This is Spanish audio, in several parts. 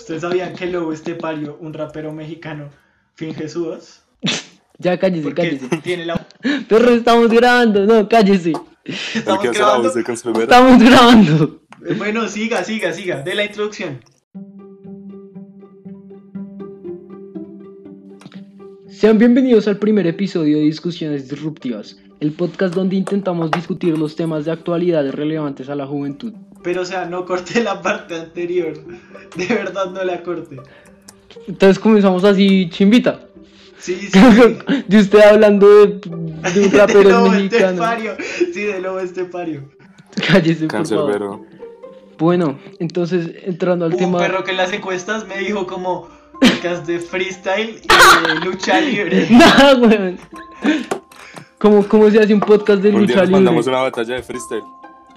¿Ustedes sabían que Lobo Estepario, un rapero mexicano, finge su voz? Ya cállese, Porque cállese. tiene la... Perro, estamos grabando, no, cállese. Estamos ¿El que hace la grabando. voz de Cancerbero? Estamos grabando. Eh, Bueno, siga, siga, siga. De la introducción. Sean bienvenidos al primer episodio de Discusiones Disruptivas, el podcast donde intentamos discutir los temas de actualidad relevantes a la juventud. Pero, o sea, no corté la parte anterior. De verdad, no la corté. Entonces comenzamos así, chimbita. Sí, sí. De usted hablando de, de un de rapero Lobo mexicano. Estepario. Sí, de Lobo Estepario. Cállese, por favor. Cancerbero. Bueno, entonces entrando al un tema. perro que en las encuestas me dijo como podcast de freestyle y de lucha libre. Nah, weón. ¿Cómo, ¿Cómo se hace un podcast de Un día lucha nos libre? mandamos una batalla de freestyle.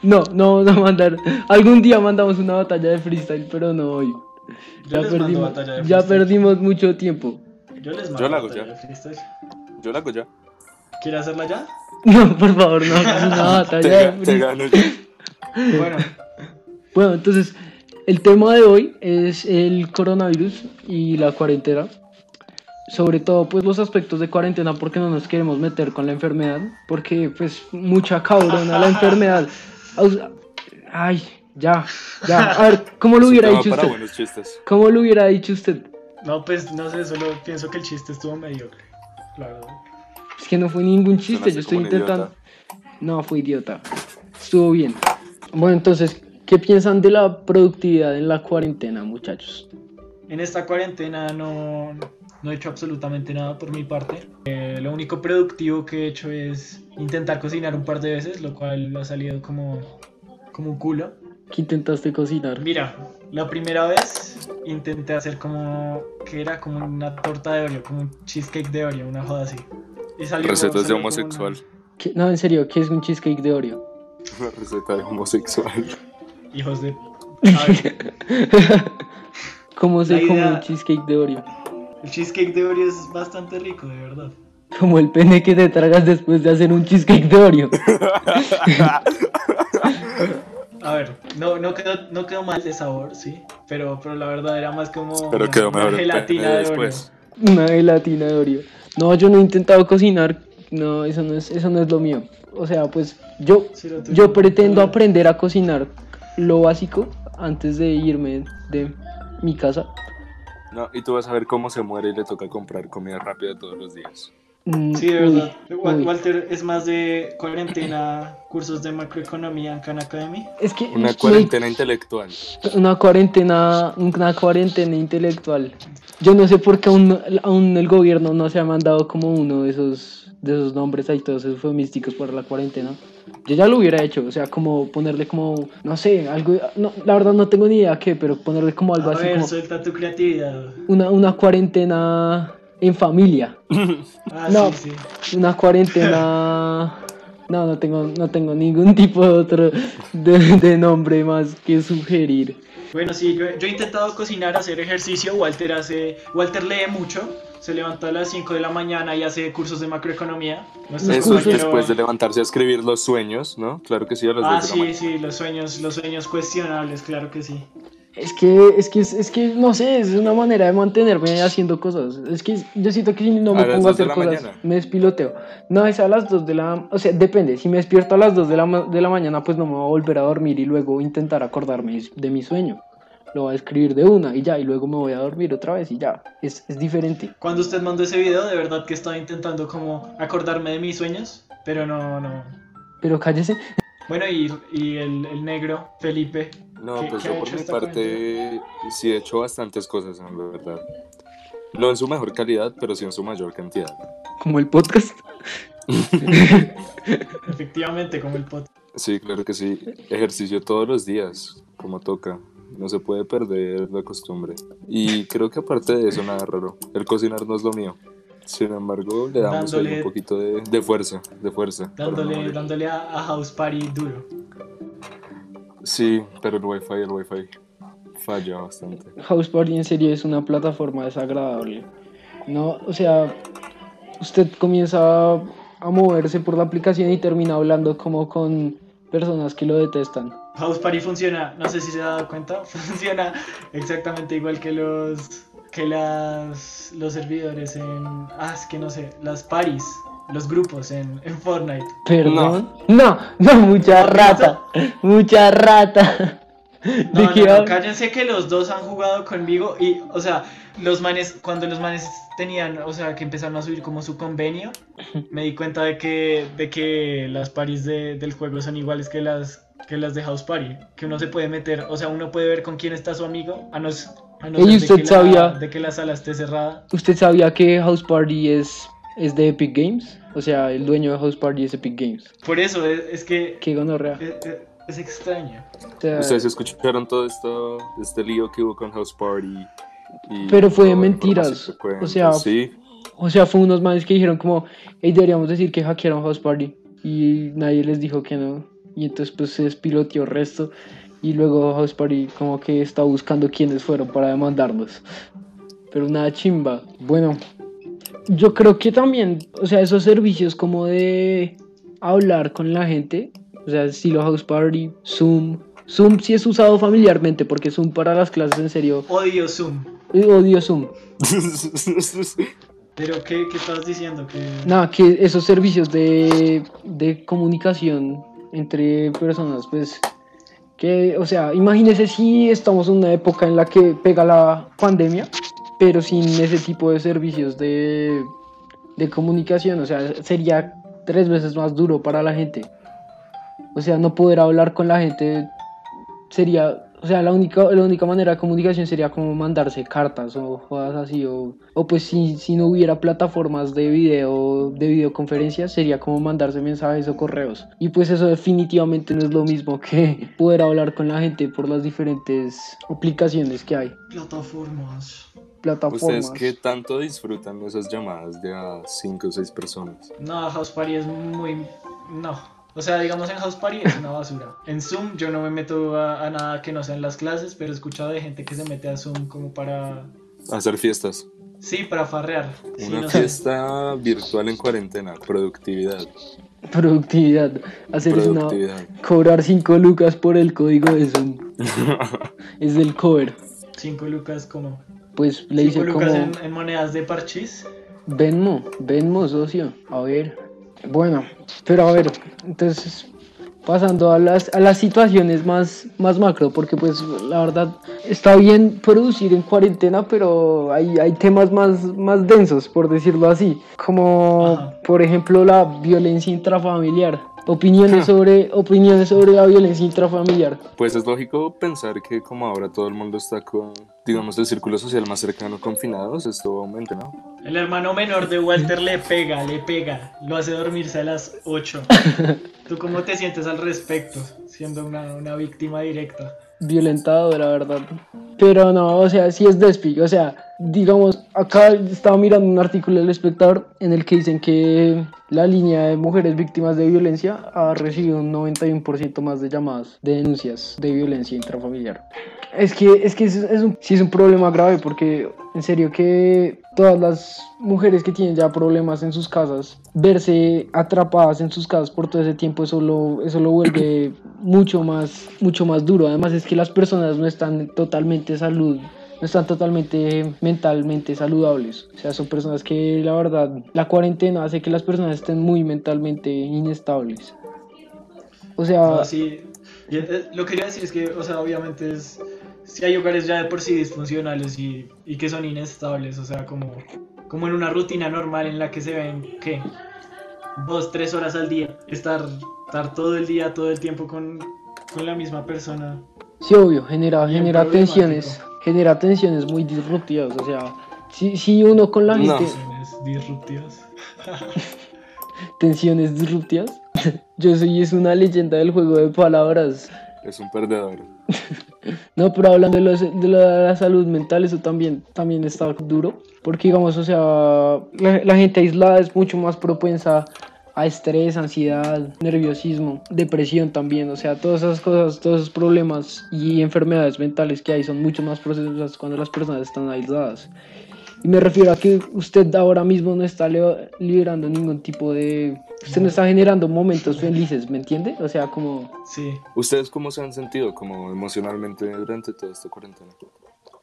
No, no vamos a mandar. Algún día mandamos una batalla de freestyle, pero no hoy. Yo Ya les mando perdimos, batalla de ya perdimos mucho tiempo. Yo les mando Yo la hago batalla ya. de freestyle. Yo la hago ya. ¿Quiere hacerla ya? No, por favor, no hagamos una batalla Te, de te freestyle. gano yo. Bueno, Bueno, entonces, el tema de hoy es el coronavirus y la cuarentena. Sobre todo, pues los aspectos de cuarentena, porque no nos queremos meter con la enfermedad, porque pues mucha cabrona la enfermedad. Ay, ya, ya. A ver, ¿cómo lo hubiera dicho usted? buenos chistes. ¿Cómo lo hubiera dicho usted? no, pues no sé, solo pienso que el chiste estuvo mediocre. La verdad. Es que no fue ningún chiste, yo estoy intentando. idiota. No, fue idiota. Estuvo bien. Bueno, entonces, ¿qué piensan de la productividad en la cuarentena, muchachos? En esta cuarentena no, no he hecho absolutamente nada por mi parte. Eh, lo único productivo que he hecho es intentar cocinar un par de veces, lo cual ha salido como, como un culo. ¿Qué intentaste cocinar? Mira, la primera vez intenté hacer como que era como una torta de Oreo, como un cheesecake de Oreo, una joda así. Y salió, Recetas de salió homosexual. ¿Qué- No, en serio, ¿qué es un cheesecake de Oreo? Una receta de homosexual. Hijos de... ¿Cómo se come un cheesecake de Oreo? el cheesecake de Oreo es bastante rico, de verdad. Como el pene que te tragas después de hacer un cheesecake de Oreo. A ver, no, no, quedó, no quedó mal de sabor, sí, pero, pero la verdad era más como Pero una- quedó una mejor el gelatina de después. Una gelatina de Oreo. No, yo no he intentado cocinar. No, eso no es, eso no es lo mío. O sea, pues yo, Oreo. Sí, yo pretendo aprender a cocinar lo básico antes de irme de mi casa. No, y tú vas a ver cómo se muere y le toca comprar comida rápida todos los días. Mm, Sí, de verdad. Uy. Walter es más de cuarentena, cursos de macroeconomía en Khan Academy. Es que Una es que cuarentena intelectual. una cuarentena, una cuarentena intelectual. Yo no sé por qué aún, aún el gobierno no se ha mandado como uno de esos, de esos nombres ahí todos eufemísticos para la cuarentena. Yo ya lo hubiera hecho, o sea, como ponerle como, no sé, algo, no, la verdad no tengo ni idea qué, pero ponerle como algo A así ver, como suelta tu creatividad. una, una cuarentena en familia, Ah, No. sí, sí. una cuarentena... No, no tengo, no tengo ningún tipo de otro de, de nombre más que sugerir. Bueno, sí, yo, yo he intentado cocinar, hacer ejercicio. Walter hace, Walter lee mucho. Se levanta a las 5 de la mañana y hace cursos de macroeconomía. Eso después de levantarse a escribir los sueños, ¿no? Claro que sí, a las Ah, dos de la sí, sí, los sueños, los sueños cuestionables, claro que sí. Es que, es que, es que, no sé, es una manera de mantenerme haciendo cosas. Es que yo siento que si no A me las pongo a hacer cosas, mañana. me despiloteo. No, es a las 2 de la... O sea, depende. Si me despierto a las 2 de la, de la mañana, pues no me voy a volver a dormir y luego intentar acordarme de mi sueño. Lo voy a escribir de una y ya, y luego me voy a dormir otra vez y ya. Es, es diferente. Cuando usted mandó ese video, de verdad que estaba intentando como acordarme de mis sueños, pero no, no. Pero cállese. Bueno, y, y el, el negro, Felipe. No, ¿Qué- pues qué yo por mi parte sí he hecho bastantes cosas, en verdad. No en su mejor calidad, pero sí en su mayor cantidad. Como el podcast. Efectivamente, como el pot. Sí, claro que sí. Ejercicio todos los días, como toca. No se puede perder la costumbre. Y creo que aparte de eso, nada raro. El cocinar no es lo mío. Sin embargo, le damos Dándole- un poquito de, de fuerza, de fuerza. Dándole, dándole a, a House Party duro. Sí, pero el wifi, el wifi falla bastante. House Party en serio es una plataforma desagradable. No, o sea, usted comienza a moverse por la aplicación y termina hablando como con personas que lo detestan. House Party funciona, no sé si se ha dado cuenta, funciona exactamente igual que los que las los servidores en ah, es que no sé, las paris, los grupos en, en Fortnite. Perdón. No, no, mucha rata. Mucha rata. ¿De No, no, no, cállense que los dos han jugado conmigo y, o sea, los manes, cuando los manes tenían, o sea, que empezaron a subir como su convenio, me di cuenta de que, de que las paris de- del juego son iguales que las, que las de House Party, que uno se puede meter, o sea, uno puede ver con quién está su amigo, a no, a no Ey, ser de ¿usted que, sabía? la, de que la sala esté cerrada. ¿Usted sabía que House Party es, es de Epic Games? O sea, el dueño de House Party es Epic Games. Por eso, es, es que Qué gonorrea. es, es- es extraño. O sea, Ustedes escucharon todo esto, este lío que hubo con House Party. y Pero fue de mentiras, o sea, sí. O sea, fue unos manes que dijeron como, hey, deberíamos decir que hackearon House Party. Y nadie les dijo que no. Y entonces pues se despiloteó el resto. Y luego House Party como que está buscando quiénes fueron para demandarlos. Pero nada chimba. Bueno, yo creo que también, o sea, esos servicios como de hablar con la gente, o sea, estilo House Party, Zoom. Zoom sí es usado familiarmente porque Zoom para las clases en serio, Odio Zoom. eh, odio Zoom. Pero, ¿qué, qué estás diciendo? Que... Nada, que esos servicios de, de comunicación entre personas, pues, que, o sea, imagínese si estamos en una época en la que pega la pandemia, pero sin ese tipo de servicios de, de comunicación, o sea, sería tres veces más duro para la gente. O sea, no poder hablar con la gente sería, o sea, la única, la única manera de comunicación sería como mandarse cartas o jodas así, o, o pues si, si no hubiera plataformas de video, de videoconferencias, sería como mandarse mensajes o correos. Y pues eso definitivamente no es lo mismo que poder hablar con la gente por las diferentes aplicaciones que hay, Plataformas. Plataformas. ¿Ustedes qué tanto disfrutan esas llamadas de a 5 o 6 personas? No, House Party es muy... No. O sea, digamos en House Party es una basura. En Zoom yo no me meto a, a nada que no sean las clases, pero he escuchado de gente que se mete a Zoom como para... Hacer fiestas. Sí, para farrear. Sí, Una sé. fiesta virtual en cuarentena. Productividad. Productividad, hacer una, cobrar 5 lucas por el código de Zoom. es del cover. Cinco lucas como... Pues le lucas como... en, en monedas de parchís. Venmo, Venmo, socio. A ver. Bueno, pero a ver, entonces pasando a las, a las situaciones más, más macro, porque pues la verdad está bien producir en cuarentena, pero hay, hay temas más, más densos, por decirlo así, como Ajá. por ejemplo la violencia intrafamiliar. Opiniones sobre, opiniones sobre la violencia intrafamiliar. Pues es lógico pensar que como ahora todo el mundo está con, digamos, el círculo social más cercano confinados, esto aumenta, ¿no? El hermano menor de Walter le pega, le pega. Lo hace dormirse a las 8. ¿Tú cómo te sientes al respecto? Siendo una, una víctima directa. violentado, la verdad. Pero no, o sea, sí es despi. O sea, digamos, acá estaba mirando un artículo del espectador en el que dicen que la línea de mujeres víctimas de violencia ha recibido un 91% más de llamadas de denuncias de violencia intrafamiliar. Es que, es que es, es un, sí es un problema grave porque en serio que todas las mujeres que tienen ya problemas en sus casas, verse atrapadas en sus casas por todo ese tiempo, eso lo, eso lo vuelve mucho más, mucho más duro. Además es que las personas no están totalmente salud, no están totalmente mentalmente saludables. O sea, son personas que la verdad, la cuarentena hace que las personas estén muy mentalmente inestables. O sea, No, sí. Eh, lo que quería decir es que, o sea, obviamente es. Si hay hogares ya de por sí disfuncionales y, y que son inestables, o sea, como, como en una rutina normal en la que se ven, ¿qué? Dos, tres horas al día. Estar, estar todo el día, todo el tiempo con, con la misma persona. Sí, obvio, genera, Bien genera tensiones, genera tensiones muy disruptivas, o sea, si, si uno con la No. gente, Tensiones disruptivas. tensiones disruptivas, yo soy es una leyenda del juego de palabras, Es un perdedor. no, pero hablando de, los- de la, la salud mental, eso también, también está duro, porque digamos, o sea, la, la gente aislada es mucho más propensa a estrés, ansiedad, nerviosismo, depresión también, o sea, todas esas cosas, todos esos problemas y enfermedades mentales que hay son mucho más procesas cuando las personas están aisladas. Y me refiero a que usted ahora mismo no está liberando ningún tipo de... Usted no está generando momentos felices, ¿me entiende? O sea, como... Sí. ¿Ustedes cómo se han sentido como emocionalmente durante toda esta cuarentena?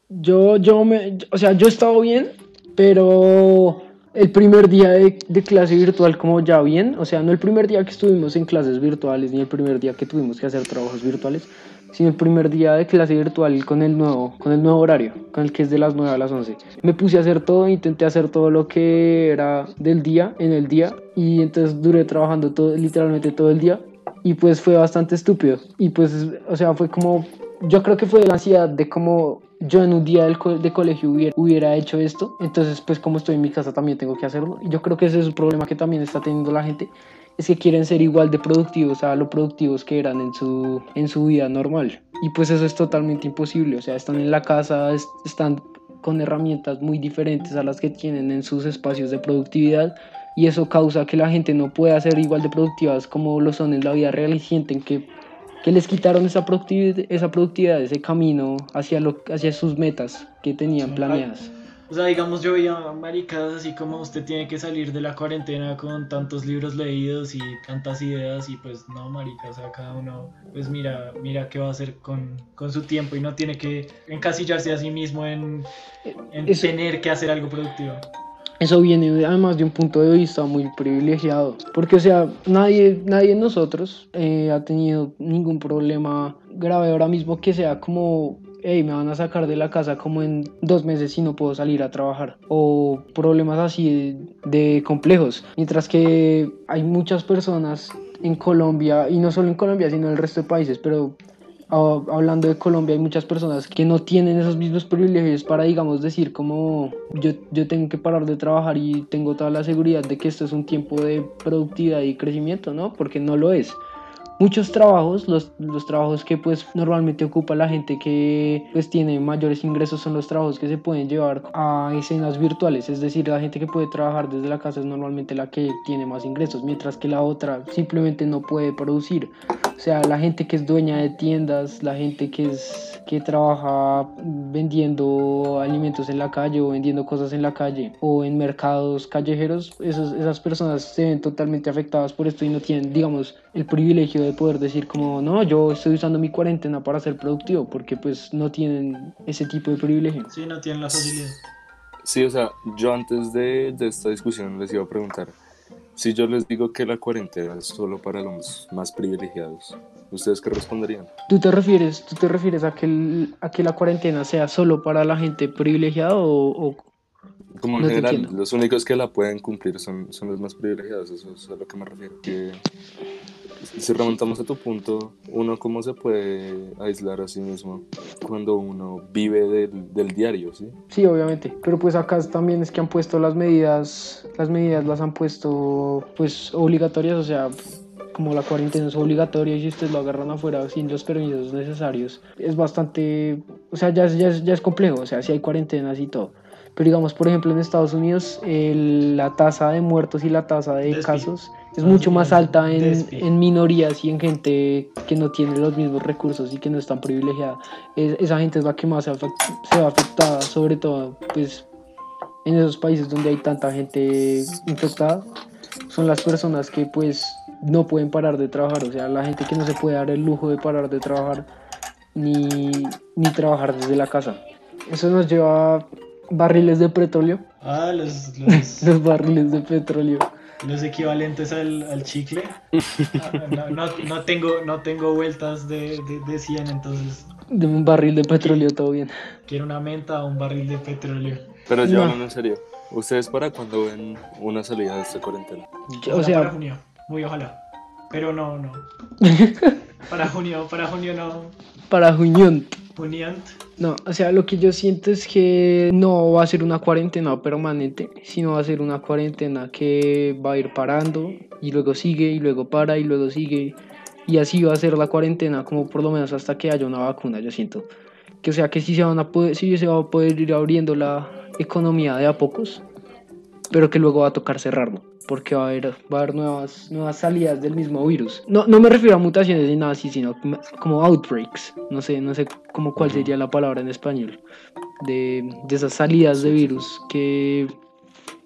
Yo, yo me... O sea, yo he estado bien, pero el primer día de, de clase virtual como ya bien, o sea, no el primer día que estuvimos en clases virtuales, ni el primer día que tuvimos que hacer trabajos virtuales, sino el primer día de clase virtual con el nuevo, con el nuevo horario, con el que es de las 9 a las 11. Me puse a hacer todo, intenté hacer todo lo que era del día, en el día, y entonces duré trabajando todo, literalmente todo el día, y pues fue bastante estúpido. Y pues, o sea, fue como, yo creo que fue la ansiedad de como yo en un día del co- de colegio hubiera, hubiera hecho esto, entonces pues como estoy en mi casa también tengo que hacerlo. Yo creo que ese es un problema que también está teniendo la gente, es que quieren ser igual de productivos a lo productivos que eran en su, en su vida normal. Y pues eso es totalmente imposible, o sea, están en la casa, es- están con herramientas muy diferentes a las que tienen en sus espacios de productividad y eso causa que la gente no pueda ser igual de productivas como lo son en la vida real y sienten que, que les quitaron esa productividad, esa productividad, ese camino hacia, lo, hacia sus metas que tenían planeadas. O sea, digamos, yo veía maricas así como usted tiene que salir de la cuarentena con tantos libros leídos y tantas ideas y pues no, marica, o sea, cada uno pues mira, mira qué va a hacer con, con su tiempo y no tiene que encasillarse a sí mismo en, en Eso- tener que hacer algo productivo. Eso viene de- además de un punto de vista muy privilegiado, porque o sea, nadie, nadie de nosotros eh, ha tenido ningún problema grave ahora mismo que sea como, hey, me van a sacar de la casa como en dos meses y no puedo salir a trabajar, o problemas así de, de complejos, mientras que hay muchas personas en Colombia, y no solo en Colombia, sino en el resto de países, pero Hablando de Colombia, hay muchas personas que no tienen esos mismos privilegios para, digamos, decir como yo, yo tengo que parar de trabajar y tengo toda la seguridad de que esto es un tiempo de productividad y crecimiento, ¿no? Porque no lo es. Muchos trabajos, los, los trabajos que pues normalmente ocupa la gente que pues tiene mayores ingresos son los trabajos que se pueden llevar a escenas virtuales, es decir, la gente que puede trabajar desde la casa es normalmente la que tiene más ingresos, mientras que la otra simplemente no puede producir. O sea, la gente que es dueña de tiendas, la gente que es que trabaja vendiendo alimentos en la calle o vendiendo cosas en la calle o en mercados callejeros, esas, esas personas se ven totalmente afectadas por esto y no tienen, digamos, el privilegio de poder decir como, no, yo estoy usando mi cuarentena para ser productivo, porque pues no tienen ese tipo de privilegio. Sí, no tienen la facilidad. Sí, o sea, yo antes de, de esta discusión les iba a preguntar, si yo les digo que la cuarentena es solo para los más privilegiados, ¿ustedes qué responderían? ¿Tú te refieres, tú te refieres a que, el- a que la cuarentena sea solo para la gente privilegiada o, o- Como en No general, entiendo. los únicos que la pueden cumplir son, son los más privilegiados, eso es a lo que me refiero. Que, si remontamos a tu punto, uno cómo se puede aislar a sí mismo cuando uno vive del, del diario, ¿sí? Sí, obviamente. Pero pues acá también es que han puesto las medidas, las medidas las han puesto pues obligatorias, o sea, como la cuarentena es obligatoria y si ustedes lo agarran afuera sin los permisos necesarios, es bastante, o sea, ya, es- ya, ya es complejo, o sea, si hay cuarentenas y todo. Pero digamos, por ejemplo, en Estados Unidos el- la tasa de muertos y la tasa de casos es mucho más alta en, en minorías y en gente que no tiene los mismos recursos y que no es tan privilegiada. Es- esa gente es la que más se, afect- se va afectada, sobre todo pues en esos países donde hay tanta gente infectada. Son las personas que pues no pueden parar de trabajar, o sea, la gente que no se puede dar el lujo de parar de trabajar ni, ni trabajar desde la casa. Eso nos lleva a barriles de petróleo, Ah, los, los, los barriles de petróleo. Los equivalentes al, al chicle. No, no, no tengo, no tengo vueltas de, de, de 100, entonces De un barril de petróleo, todo bien. quiero una menta o un barril de petróleo. Pero yo No. en serio, ¿ustedes para cuándo ven una salida de esta cuarentena? O Ojalá para sea, junio, muy ojalá. Pero no, no. Para junio, para junio no. para Juñón. No, o sea, lo que yo siento es que no va a ser una cuarentena permanente, sino va a ser una cuarentena que va a ir parando y luego sigue y luego para y luego sigue. Y así va a ser la cuarentena, como por lo menos hasta que haya una vacuna, yo siento. Que o sea, que sí se, van a poder, sí se va a poder ir abriendo la economía de a pocos, pero que luego va a tocar cerrarlo. Porque va a haber, va a haber nuevas, nuevas salidas del mismo virus. No, no me refiero a mutaciones ni nada así, sino como outbreaks. No sé, no sé cómo cuál sería la palabra en español. De, de esas salidas de virus que,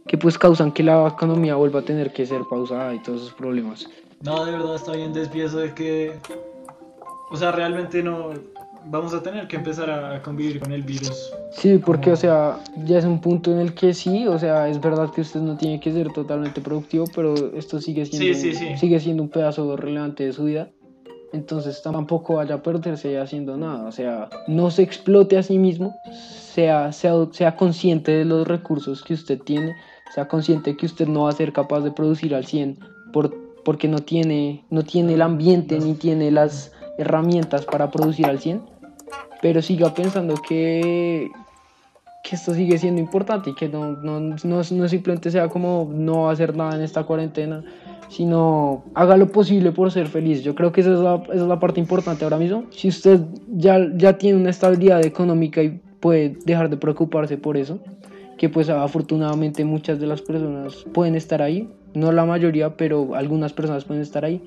que pues causan que la economía vuelva a tener que ser pausada y todos esos problemas. No, de verdad está bien despiezo de que... O sea, realmente no vamos a tener que empezar a, convivir con el virus. Sí, porque, o sea, ya es un punto en el que sí, o sea, es verdad que usted no tiene que ser totalmente productivo, pero esto sigue siendo, sigue siendo un pedazo relevante de su vida. Entonces tampoco vaya a perderse haciendo nada. O sea, no se explote a sí mismo, sea, sea, sea consciente de los recursos que usted tiene, sea consciente que usted no va a ser capaz de producir al 100 por, porque no tiene, no tiene el ambiente ni tiene las herramientas para producir al 100 pero siga pensando que, que esto sigue siendo importante y que no, no, no, simplemente sea como no hacer nada en esta cuarentena, sino haga lo posible por ser feliz. Yo creo que esa es la, esa es la parte importante ahora mismo. Si usted ya, ya tiene una estabilidad económica y puede dejar de preocuparse por eso, que pues afortunadamente muchas de las personas pueden estar ahí, no la mayoría, pero algunas personas pueden estar ahí.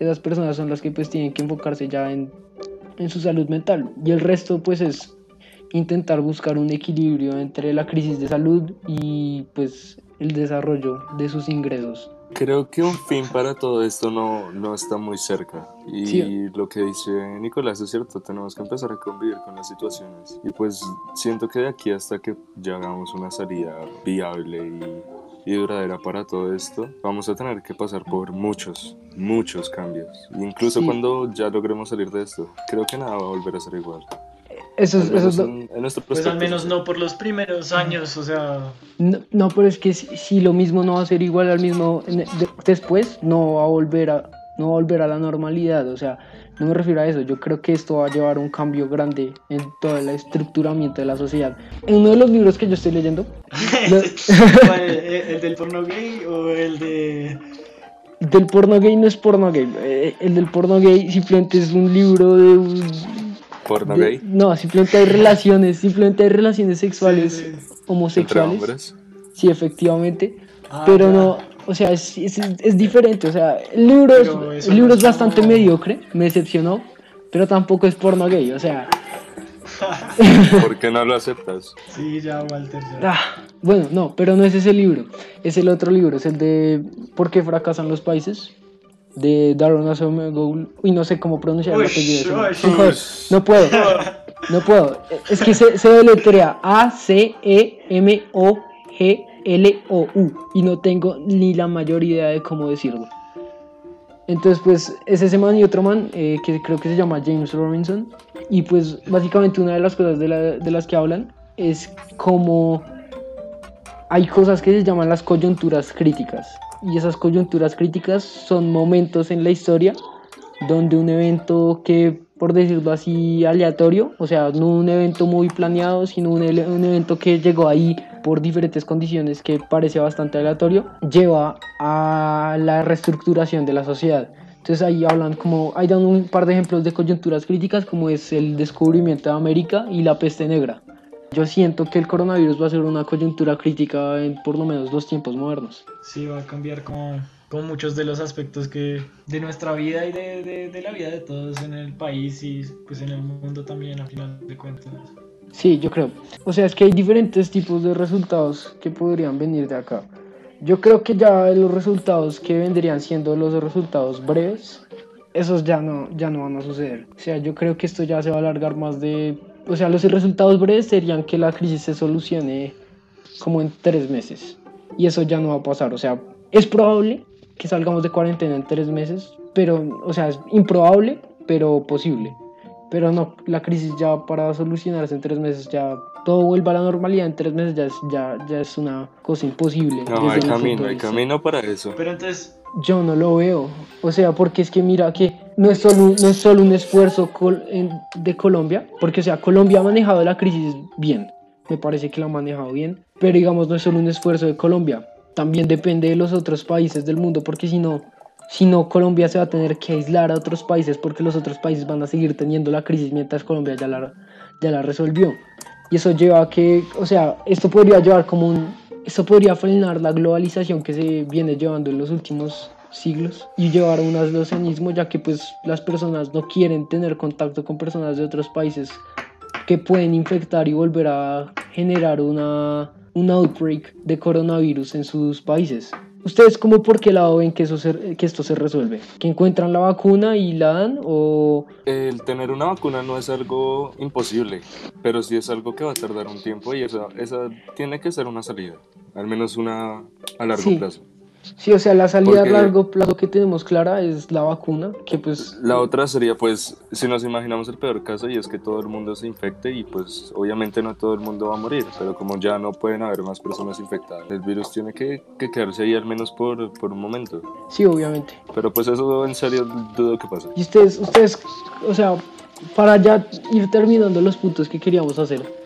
Esas personas son las que pues tienen que enfocarse ya en en su salud mental. Y el resto pues es intentar buscar un equilibrio entre la crisis de salud y pues el desarrollo de sus ingresos. Creo que un fin para todo esto no, no está muy cerca. Y lo que dice Nicolás es cierto, tenemos que empezar a convivir con las situaciones. Y pues siento que de aquí hasta que ya hagamos una salida viable y y duradera para todo esto, vamos a tener que pasar por muchos, muchos cambios. incluso cuando ya logremos salir de esto, creo que nada va a volver a ser igual. Eso es, eso es en, pues al menos no por los primeros años, o sea... No, pero es que si, lo mismo no va a ser igual al mismo después, no va a volver a, no va a volver a la normalidad, o sea, no me refiero a eso, yo creo que esto va a llevar un cambio grande en todo el estructuramiento de la sociedad. En uno de los libros que yo estoy leyendo... ¿El, del porno gay o el de...? Del porno gay no es porno gay, eh, el del porno gay simplemente es un libro de un... ¿Porno gay? No, simplemente hay relaciones, simplemente hay relaciones sexuales homosexuales. ¿Entre hombres? Sí, efectivamente. Ah, pero no, o sea, es, es, diferente. O sea, el libro, es, el libro es bastante mediocre, me decepcionó, pero tampoco es porno gay. O sea. ¿Por qué no lo aceptas? Sí, ya, Walter. Ah, bueno, no, pero no es ese libro. Es el otro libro, es el de ¿Por qué fracasan los países? De Darren Asimov. Uy, no sé cómo pronunciar el apellido. No puedo. No puedo. Es que se, se deletrea A-C-E-M-O-G L-O-U y no tengo ni la mayor idea de cómo decirlo. Entonces, pues es ese man y otro man eh, que creo que se llama James Robinson. Y pues básicamente una de las cosas de, las que hablan es como hay cosas que se llaman las coyunturas críticas. Y esas coyunturas críticas son momentos en la historia donde un evento que por decirlo así, aleatorio, o sea, no un evento muy planeado, sino un, evento que llegó ahí por diferentes condiciones que parece bastante aleatorio, lleva a la reestructuración de la sociedad. Entonces ahí hablan como, hay dan un par de ejemplos de coyunturas críticas como es el descubrimiento de América y la peste negra. Yo siento que el coronavirus va a ser una coyuntura crítica en por lo menos los tiempos modernos. Sí, va a cambiar como con muchos de los aspectos que de nuestra vida y de, de, de, la vida de todos en el país y pues en el mundo también a final de cuentas. Sí, yo creo. O sea, es que hay diferentes tipos de resultados que podrían venir de acá. Yo creo que ya los resultados que vendrían siendo los resultados breves, esos ya no, ya no van a suceder. O sea, yo creo que esto ya se va a alargar más de... O sea, los resultados breves serían que la crisis se solucione como en tres meses. Y eso ya no va a pasar. O sea, es probable, que salgamos de cuarentena en tres meses, pero, o sea, es improbable, pero posible. Pero no, la crisis ya para solucionarse en tres meses, ya todo vuelve a la normalidad en tres meses, ya es, ya, ya es una cosa imposible. No, hay camino, hay camino para eso. Pero entonces... Yo no lo veo. O sea, porque es que mira que no es solo, no es solo un esfuerzo de Colombia, porque o sea, Colombia ha manejado la crisis bien. Me parece que la ha manejado bien. Pero digamos, no es solo un esfuerzo de Colombia también depende de los otros países del mundo, porque si no, si no, Colombia se va a tener que aislar a otros países porque los otros países van a seguir teniendo la crisis mientras Colombia ya la, ya la resolvió. Y eso lleva a que, o sea, esto podría llevar como un, eso podría frenar la globalización que se viene llevando en los últimos siglos y llevar a un aislacionismo ya que pues las personas no quieren tener contacto con personas de otros países que pueden infectar y volver a generar una, un outbreak de coronavirus en sus países. ¿Ustedes cómo por qué lado ven que, eso que esto se resuelve? ¿Que encuentran la vacuna y la dan o...? El tener una vacuna no es algo imposible, pero sí es algo que va a tardar un tiempo y esa, esa tiene que ser una salida, al menos una a largo plazo. Sí, o sea, la salida a largo plazo que tenemos clara es la vacuna, que pues... La otra sería pues, si nos imaginamos el peor caso y es que todo el mundo se infecte y pues obviamente no todo el mundo va a morir, pero como ya no pueden haber más personas infectadas, el virus tiene que, quedarse ahí al menos por, por, un momento. Sí, obviamente. Pero pues eso en serio dudo que pase. Y ustedes, ustedes, o sea, para ya ir terminando los puntos que queríamos hacer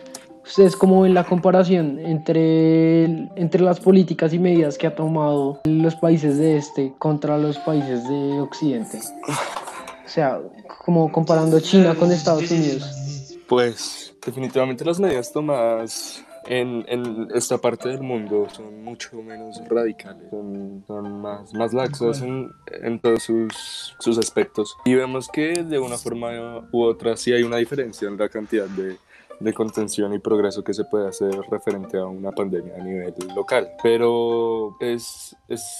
¿Ustedes cómo ven la comparación entre, entre las políticas y medidas que ha tomado los países de este contra los países de Occidente? O sea, como comparando China con Estados Unidos. Pues definitivamente las medidas tomadas en, en, esta parte del mundo son mucho menos radicales, son, son más, más laxas en, en todos sus, sus, aspectos. Y vemos que de una forma u otra sí hay una diferencia en la cantidad de, de contención y progreso que se puede hacer referente a una pandemia a nivel local. Pero es, es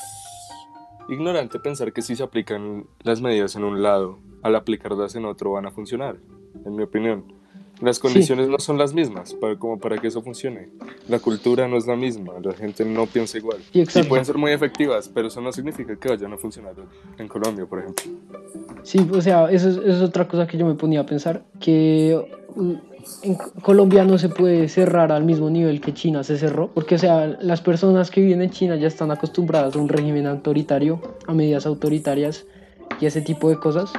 ignorante pensar que si se aplican las medidas en un lado, al aplicarlas en otro van a funcionar, en mi opinión. Las condiciones no son las mismas para, como para que eso funcione. La cultura no es la misma, la gente no piensa igual. Sí, pueden ser muy efectivas, pero eso no significa que vayan a funcionar en Colombia, por ejemplo. Sí, o sea, eso es, eso es otra cosa que yo me ponía a pensar, que en Colombia no se puede cerrar al mismo nivel que China se cerró, porque o sea, las personas que viven en China ya están acostumbradas a un régimen autoritario, a medidas autoritarias y ese tipo de cosas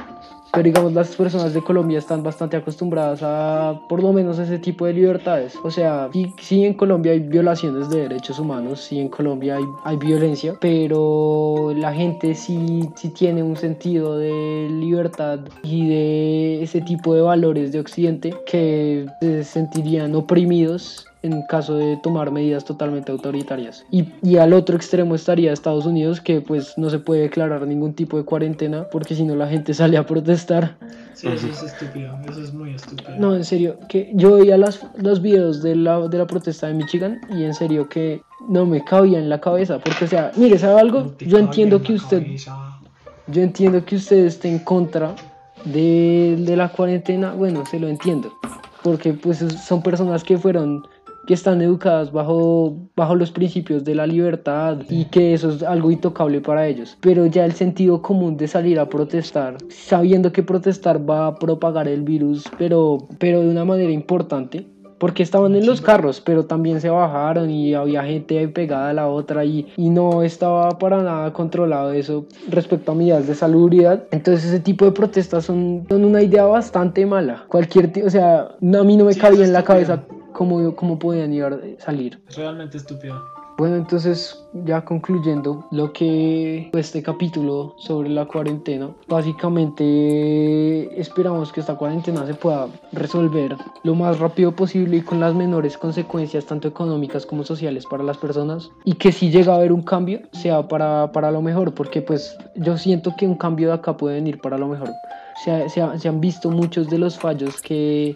pero digamos las personas de Colombia están bastante acostumbradas a por lo menos ese tipo de libertades. O sea, sí, en Colombia hay violaciones de derechos humanos, sí en Colombia hay, hay violencia, pero la gente sí, sí tiene un sentido de libertad y de ese tipo de valores de Occidente que se sentirían oprimidos en caso de tomar medidas totalmente autoritarias. Y, y, al otro extremo estaría Estados Unidos, que pues no se puede declarar ningún tipo de cuarentena, porque si no la gente sale a protestar. Sí, eso es estúpido, eso es muy estúpido. No, en serio, que yo veía las, los videos de la, de la protesta de Michigan y en serio que no me cabía en la cabeza, porque o sea, mire, ¿sabe algo? yo entiendo que usted... Yo entiendo que usted esté en contra de, de la cuarentena, bueno, se lo entiendo, porque pues son personas que fueron que están educadas bajo, bajo los principios de la libertad y que eso es algo intocable para ellos. Pero ya el sentido común de salir a protestar, sabiendo que protestar va a propagar el virus, pero, pero de una manera importante, porque estaban en los carros, pero también se bajaron y había gente pegada a la otra y, y, no estaba para nada controlado eso respecto a medidas de salubridad. Entonces ese tipo de protestas son, son una idea bastante mala. Cualquier, o sea, a mí no me cabía en la cabeza cómo, cómo podían ir salir. Realmente estúpido. Bueno, entonces ya concluyendo lo que este capítulo sobre la cuarentena, básicamente esperamos que esta cuarentena se pueda resolver lo más rápido posible y con las menores consecuencias tanto económicas como sociales para las personas y que si llega a haber un cambio sea para, para lo mejor, porque pues yo siento que un cambio de acá puede venir para lo mejor. Se, se, se han visto muchos de los fallos que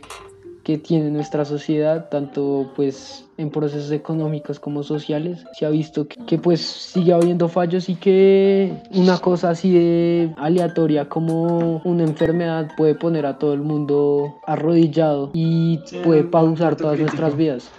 que tiene nuestra sociedad, tanto pues en procesos económicos como sociales. Se ha visto que, pues sigue habiendo fallos y que una cosa así de aleatoria como una enfermedad puede poner a todo el mundo arrodillado y puede pausar todas nuestras vidas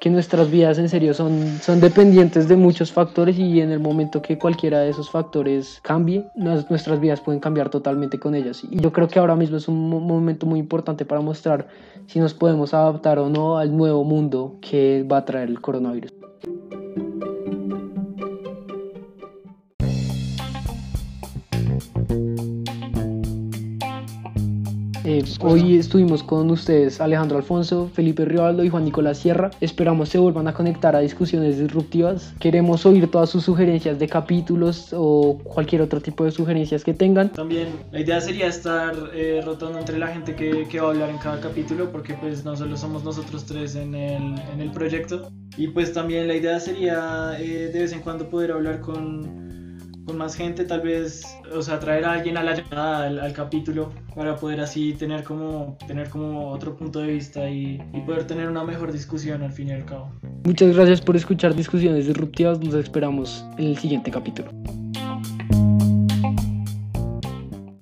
que nuestras vidas en serio son, son dependientes de muchos factores y en el momento que cualquiera de esos factores cambie, nuestras vidas pueden cambiar totalmente con ellas. Y yo creo que ahora mismo es un momento muy importante para mostrar si nos podemos adaptar o no al nuevo mundo que va a traer el coronavirus. Eh, hoy estuvimos con ustedes Alejandro Alfonso, Felipe Rivaldo y Juan Nicolás Sierra. Esperamos se vuelvan a conectar a discusiones disruptivas. Queremos oír todas sus sugerencias de capítulos o cualquier otro tipo de sugerencias que tengan. También la idea sería estar eh, rotando entre la gente que, que, va a hablar en cada capítulo porque pues no solo somos nosotros tres en el, en el proyecto. Y pues también la idea sería eh, de vez en cuando poder hablar con con más gente, tal vez, o sea, traer a alguien a la llamada al, capítulo para poder así tener como, tener como otro punto de vista y, y, poder tener una mejor discusión al fin y al cabo. Muchas gracias por escuchar discusiones disruptivas, nos esperamos en el siguiente capítulo.